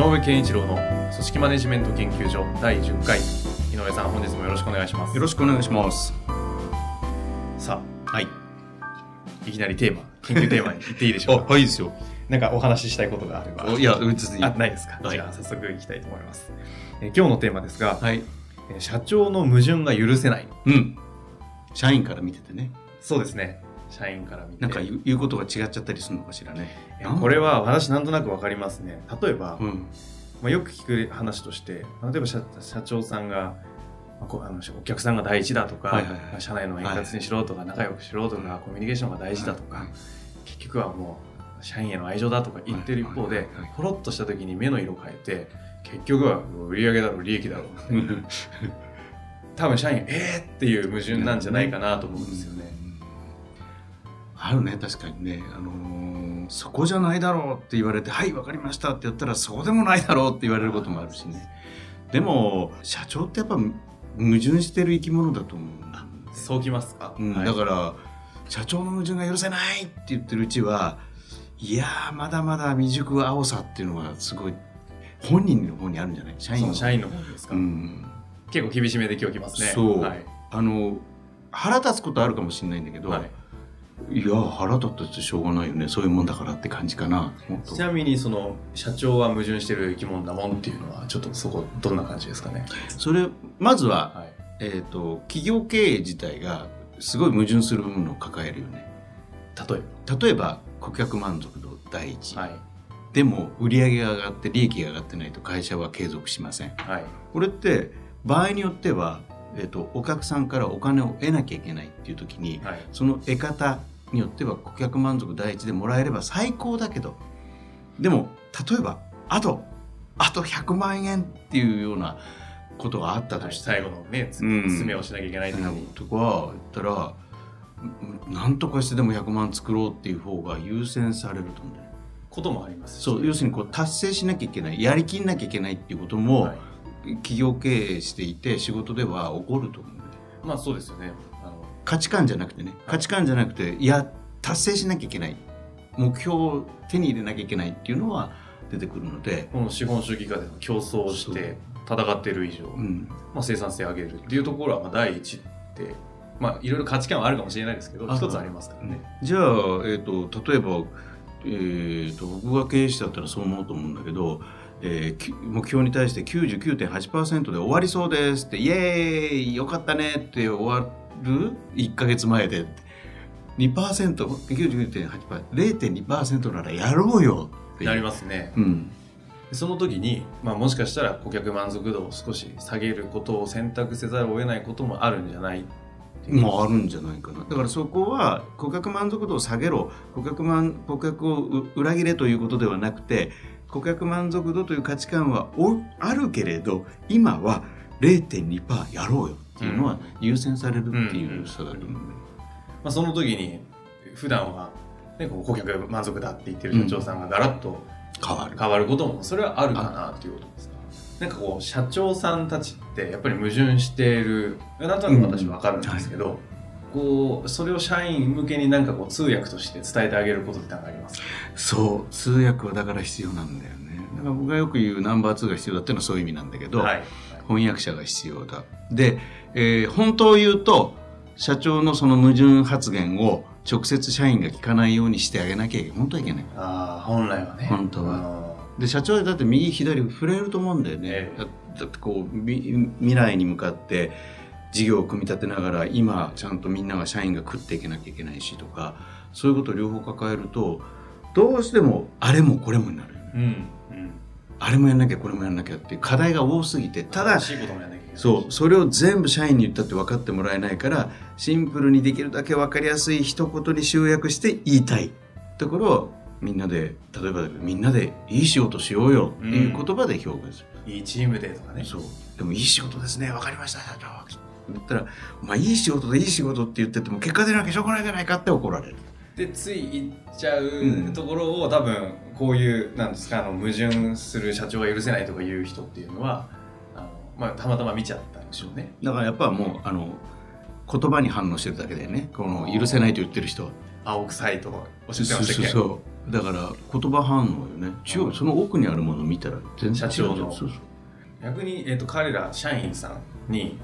上健一郎の組織マネジメント研究所第10回井上さん本日もよろしくお願いしますよろしくお願いします。さはい。あいきなりテーマ研究テーマに行っていいでしょうかはい、いいですよ。なんかお話ししたいことがあればいや、別に。あないですか、はいじゃあ早速いきたいと思います、えー今日のテーマですが、はい。えー社長の矛盾が許せないうん。社員から見ててね。そうですね社員から見て。なんか言うことが違っちゃったりするのかしらね。これは私なんとなくわかりますね。例えば、うん。まあ、よく聞く話として例えば社社長さんが、まああのお客さんが大事だとか、はいはいはい。まあ社内の円滑にしろとか、仲良くしろとか、コミュニケーションが大事だとか、はい結局はもう社員への愛情だとか言ってる一方で、はいはいはい。ポロッとした時に目の色変えて結局は売り上げだろう利益だろう。多分社員えーっていう矛盾なんじゃないかなと思うんですよね。あるね、確かにね。あのーそこじゃないだろうって言われて、はい、わかりましたって言ったら、そうでもないだろうって言われることもあるしね。でも、社長ってやっぱ矛盾してる生き物だと思うそうきますか、うんはい。だから社長の矛盾が許せないって言ってるうちはいやーまだまだ未熟青さっていうのはすごい本人の方にあるんじゃない？社員の社員の方ですか、うん、結構厳しめで今日きますね。そう。はい。あの腹立つことあるかもしれないんだけど、はいい、や腹立っててしょうがないよね。そういうもんだからって感じかな。ちなみにその社長は矛盾してる生き物だもんっていうのはちょっとそこどんな感じですかね？それまずは、はい、えー、と企業経営自体がすごい矛盾する部分を抱えるよね。例え例えば顧客満足度第一、ば、はい。でも売り上げが上がって利益が上がってないと会社は継続しません。はい。これって場合によっては、えっとお客さんからお金を得なきゃいけないっていう時にはい。その得方によっては顧客満足第一でもらえれば最高だけどでも例えばあとあと100万円っていうようなことがあったとして、最後のね詰めをしなきゃいけないとか言ったらうんなんとかしてでも100万作ろうっていう方が優先されると思うこともありますし。そう要するにこう達成しなきゃいけないやりきんなきゃいけないっていうことも、はい。企業経営していて仕事では起こると思うね。まあそうですよね。価値観じゃなくてね価値観じゃなくていや達成しなきゃいけない。目標を手に入れなきゃいけないっていうのは出てくるので、この資本主義下での競争をして戦っている以上、うん、まあ、生産性を上げるっていうところはまあ第一って、まあ、いろいろ価値観はあるかもしれないですけどあ一つありますからね。じゃあ、えー、と例えば、えー、と僕が経営者だったらそう思うと思うんだけど、えーき目標に対して99.8%で終わりそうですってイエーイよかったねって終わる1か月前で。2%99.8%0.2% ならやろうよってなりますね。うん。その時に、まあ、もしかしたら顧客満足度を少し下げることを選択せざるを得ないこともあるんじゃない？もうあるんじゃないかな。だからそこは顧客満足度を下げろ。顧客満顧客をう裏切れということではなくて顧客満足度という価値観はおあるけれど今は0.2%やろうよっていうのは優先されるっていう差だと思う。んだよまあ、その時に普段は、ね、こう顧客満足だって言ってる社長さんがガラッと変わる。変わることもそれはあるかなっていうことですか？なんかこう社長さんたちってやっぱり矛盾している。なんとなく私分かるんですけど、こうそれを社員向けになんかこう通訳として伝えてあげることって何かありますか？そう。通訳はだから必要なんだよね。だから僕がよく言うナンバー2が必要だっていうのはそういう意味なんだけど、はい翻訳者が必要だ。で、えー本当を言うと社長のその矛盾発言を直接社員が聞かないようにしてあげなきゃいけない本当はいけない。ああ本来はね。本当は。はで社長だって右左触れると思うんだよね、ええ。だだってこうみ未来に向かって事業を組み立てながら今ちゃんとみんなが社員が食っていけなきゃいけないしとかそういうことを両方抱えるとどうしてもあれもこれもになるうん。うんあれもやんなきゃこれもやんなきゃっていう課題が多すぎてただそうそれを全部社員に言ったって分かってもらえないからシンプルにできるだけ分かりやすい一言に集約して言いたい。ところをみんなで例えばみんなでいい仕事しようよっていう言葉で表現する、いいチームでとかね。そう。でもいい仕事ですねわかりました社長。言ったら「お前いい仕事でいい仕事って言ってても結果出なきゃしょうがないじゃないか」って怒られるでつい行っちゃううん。ところを、多分こういうなんですかあの矛盾する社長が許せないとかいう人っていうのはあの、まあ、たまたま見ちゃったんでしょうね。だからやっぱもうあの言葉に反応してるだけでね。この許せないと言ってる人は。青臭いとおっしゃってましたっけそうそう。だから言葉反応よね。違うその奥にあるものを見たら全然違う社長のそうそう。逆に、えー、と彼ら社員さんに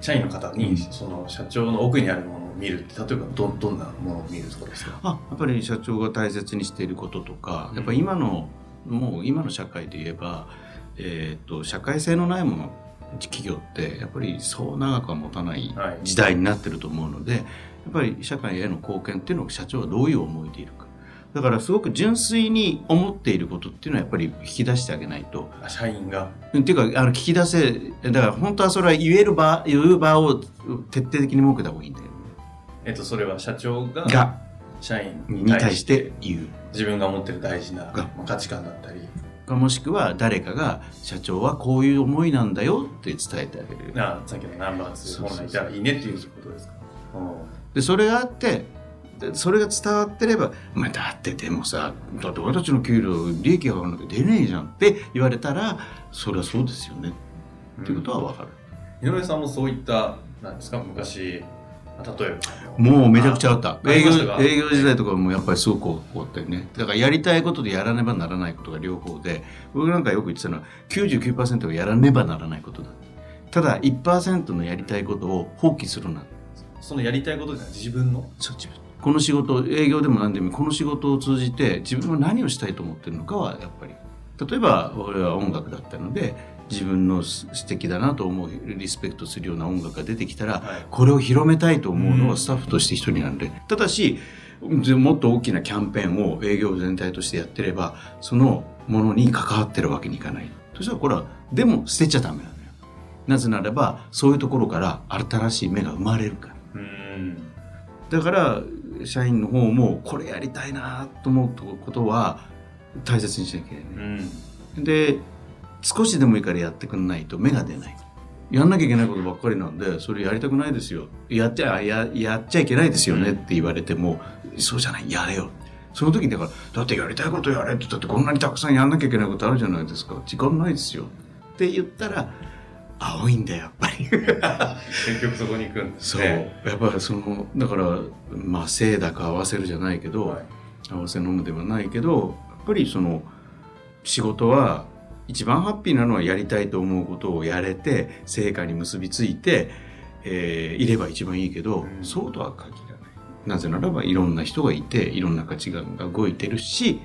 社員の方に、うん。その社長の奥にあるものを見るって例えばどどんなものを見るとかですか？あやっぱり社長が大切にしていることとかやっぱり今のもう今の社会で言えば、えー、と社会性のないもの企業ってやっぱりそう長くは持たないはい。時代になってると思うのでやっぱり社会への貢献っていうのを社長はどういう思いでいるか。だからすごく純粋に思っていることっていうのはやっぱり引き出してあげないと。あ社員が？っていうかあの聞き出せだから本当はそれは言える場言う場を徹底的に設けた方がいいんだよねえっと、それは社長がが社員に対して言う。自分が持ってる大事な価値観だったり。かもしくは誰かが社長はこういう思いなんだよって伝えてあげる。あさっきのナンバー2そうそうそう。本来いたらいいねっていうことですか？でそれがあってでそれが伝わってれば「お前だってでもさだって俺たちの給料利益が上がらなきゃ出ねえじゃん」って言われたらそれはそうですよねうんっていうことは分かる、井上さんもそういったなんですか昔まあ例えば。もうめちゃくちゃあった。あ営業営業時代とかもやっぱりすごくこうったよね。だからやりたいことでやらねばならないことが両方で僕なんかよく言ってたのは99%がやらねばならないことだ。ただ1%のやりたいことを放棄するな。そのやりたいことじゃない？自分の？この仕事営業でも何でもこの仕事を通じて自分は何をしたいと思ってるのかはやっぱり。例えば俺は音楽だったので自分のす素敵だなと思うリスペクトするような音楽が出てきたら、はい。これを広めたいと思うのうん。はスタッフとして一人なんで、ただしもっと大きなキャンペーンを営業全体としてやってればそのものに関わってるわけにいかない。そしたらこれはでも捨てちゃダメなのよ。なぜならばそういうところから新しい芽が生まれるから。うん。だから社員の方もこれやりたいなと思うことは大切にしなきゃいけうない。ね、ん。で少しでもいいからやってくんないと芽が出ない。やんなきゃいけないことばっかりなんでそれやりたくないですよ。やっちゃややっちゃいけないですよねって言われても、そうじゃない。やれよ。その時にだからだってやりたいことやれって言ってこんなにたくさんやんなきゃいけないことあるじゃないですか。時間ないですよ。って言ったら青いんだよやっぱり。結局そこに行くんですそう、ねやっぱりそのだからまあせいだか合わせるじゃないけど、はい。合わせ飲むではないけどやっぱりその仕事は一番ハッピーなのはやりたいと思うことをやれて成果に結びついて、えーいれば一番いいけど、うん。そうとは限らない。なぜならばいろんな人がいていろんな価値観が動いてるし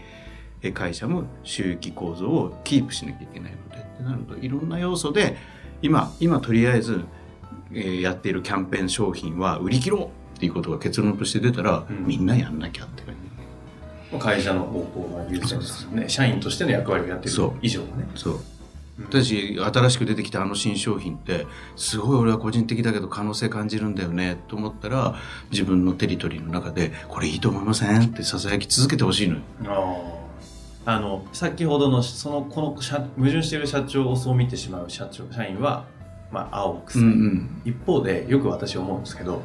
えー会社も収益構造をキープしなきゃいけないのでってなるといろんな要素で今今とりあえず、えーやっているキャンペーン商品は売り切ろうっていうことが結論として出たら、うん。みんなやんなきゃって感じ会社の方向が優先ですよね。社員としての役割をやってる以上はね。そう。うん。私新しく出てきたあの新商品ってすごい俺は個人的だけど可能性感じるんだよねと思ったら自分のテリトリーの中でこれいいと思いませんってささやき続けてほしいのよ。あの先ほどのそのこの社矛盾している社長をそう見てしまう社長社員は、まあ、青くさい、ん。一方でよく私思うんですけど、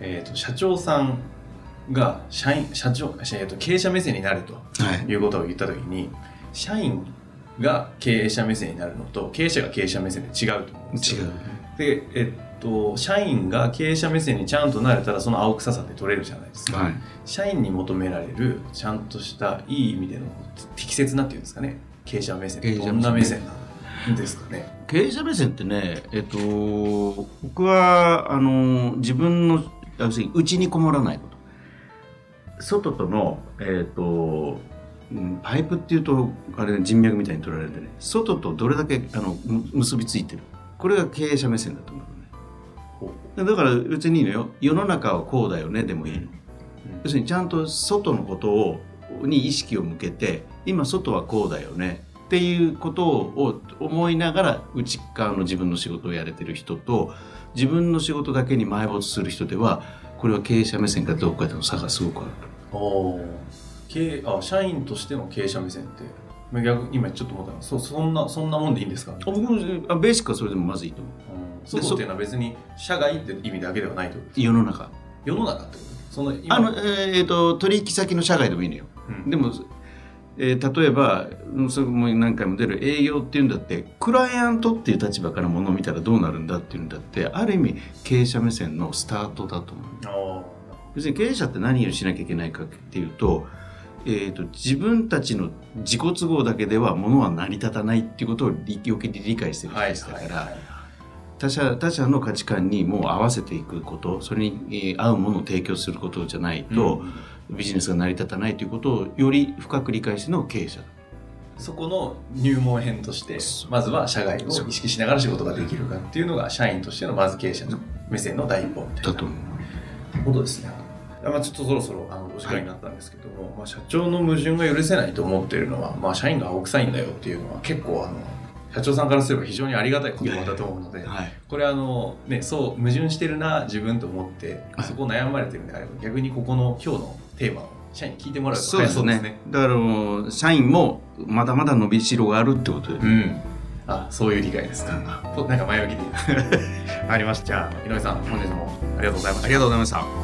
えー、と社長さんが社員社長、えー、と経営者目線になるとはい。いうことを言った時に社員が経営者目線になるのと経営者が経営者目線で違うと思うんですよ。違うでえっと社員が経営者目線にちゃんとなれたらその青臭さって取れるじゃないですか、はい。社員に求められるちゃんとしたいい意味での適切なっていうんですかね。経営者目線経営者目線。どんな目線なんですかね。経営者目線ってねえっと僕はあの自分の要するに内にこもらないこと外とのえっとうんパイプっていうとあれ人脈みたいに取られるんでね外とどれだけあのむ結びついてる。これが経営者目線だと思うのね。だから別にいいのよ。世の中はこうだよねでもいいの。要するにちゃんと外のことをに意識を向けて今外はこうだよねっていうことを思いながら内側の自分の仕事をやれてる人と自分の仕事だけに埋没する人ではこれは経営者目線かどうかでの差がすごくある。経営あ社員としての経営者目線って。まあ逆今ちょっと思ったのそそんなそんなもんでいいんですか？あ僕もあベーシックはそれでもまずいいと思う。うん。外っていうのは別に社外って意味だけではないと世の中。世の中ってこと？その今あの、えー、と取引先の社外でもいいのよ。うん。でも、えー例えばうんそれも何回も出る営業っていうんだってクライアントっていう立場からものを見たらどうなるんだっていうんだってある意味経営者目線のスタートだと思う。別に経営者って何をしなきゃいけないかっていうと,、えー、と自分たちの自己都合だけでは物は成り立たないっていうことを理余計に理解してる人はいたから、はいはい。他者他者の価値観にもう合わせていくことそれに、えー合うものを提供することじゃないと、うんビジネスが成り立たないということをより深く理解しての経営者だ。そこの入門編としてまずは社外を意識しながら仕事ができるかっていうのが社員としてのまず経営者の目線の第一歩みたいなだと思う。ことですね。まあ、ちょっとそろそろあのお時間になったんですけども、まあ、社長の矛盾が許せないと思っているのは、まあ、社員が青臭いんだよっていうのは結構あの社長さんからすれば非常にありがたい言葉だと思うので、はい。これあの、ね、そう矛盾してるな自分と思ってはい。そこを悩まれてるんであれば逆にここの今日のテーマを社員に聞いてもらうとそうですね。早そうだからもう社員もまだまだ伸びしろがあるってことで、うん、あそういう理解ですか。となんか前置きで。ありました。じゃあ井上さん本日もありがとうございました。ありがとうございました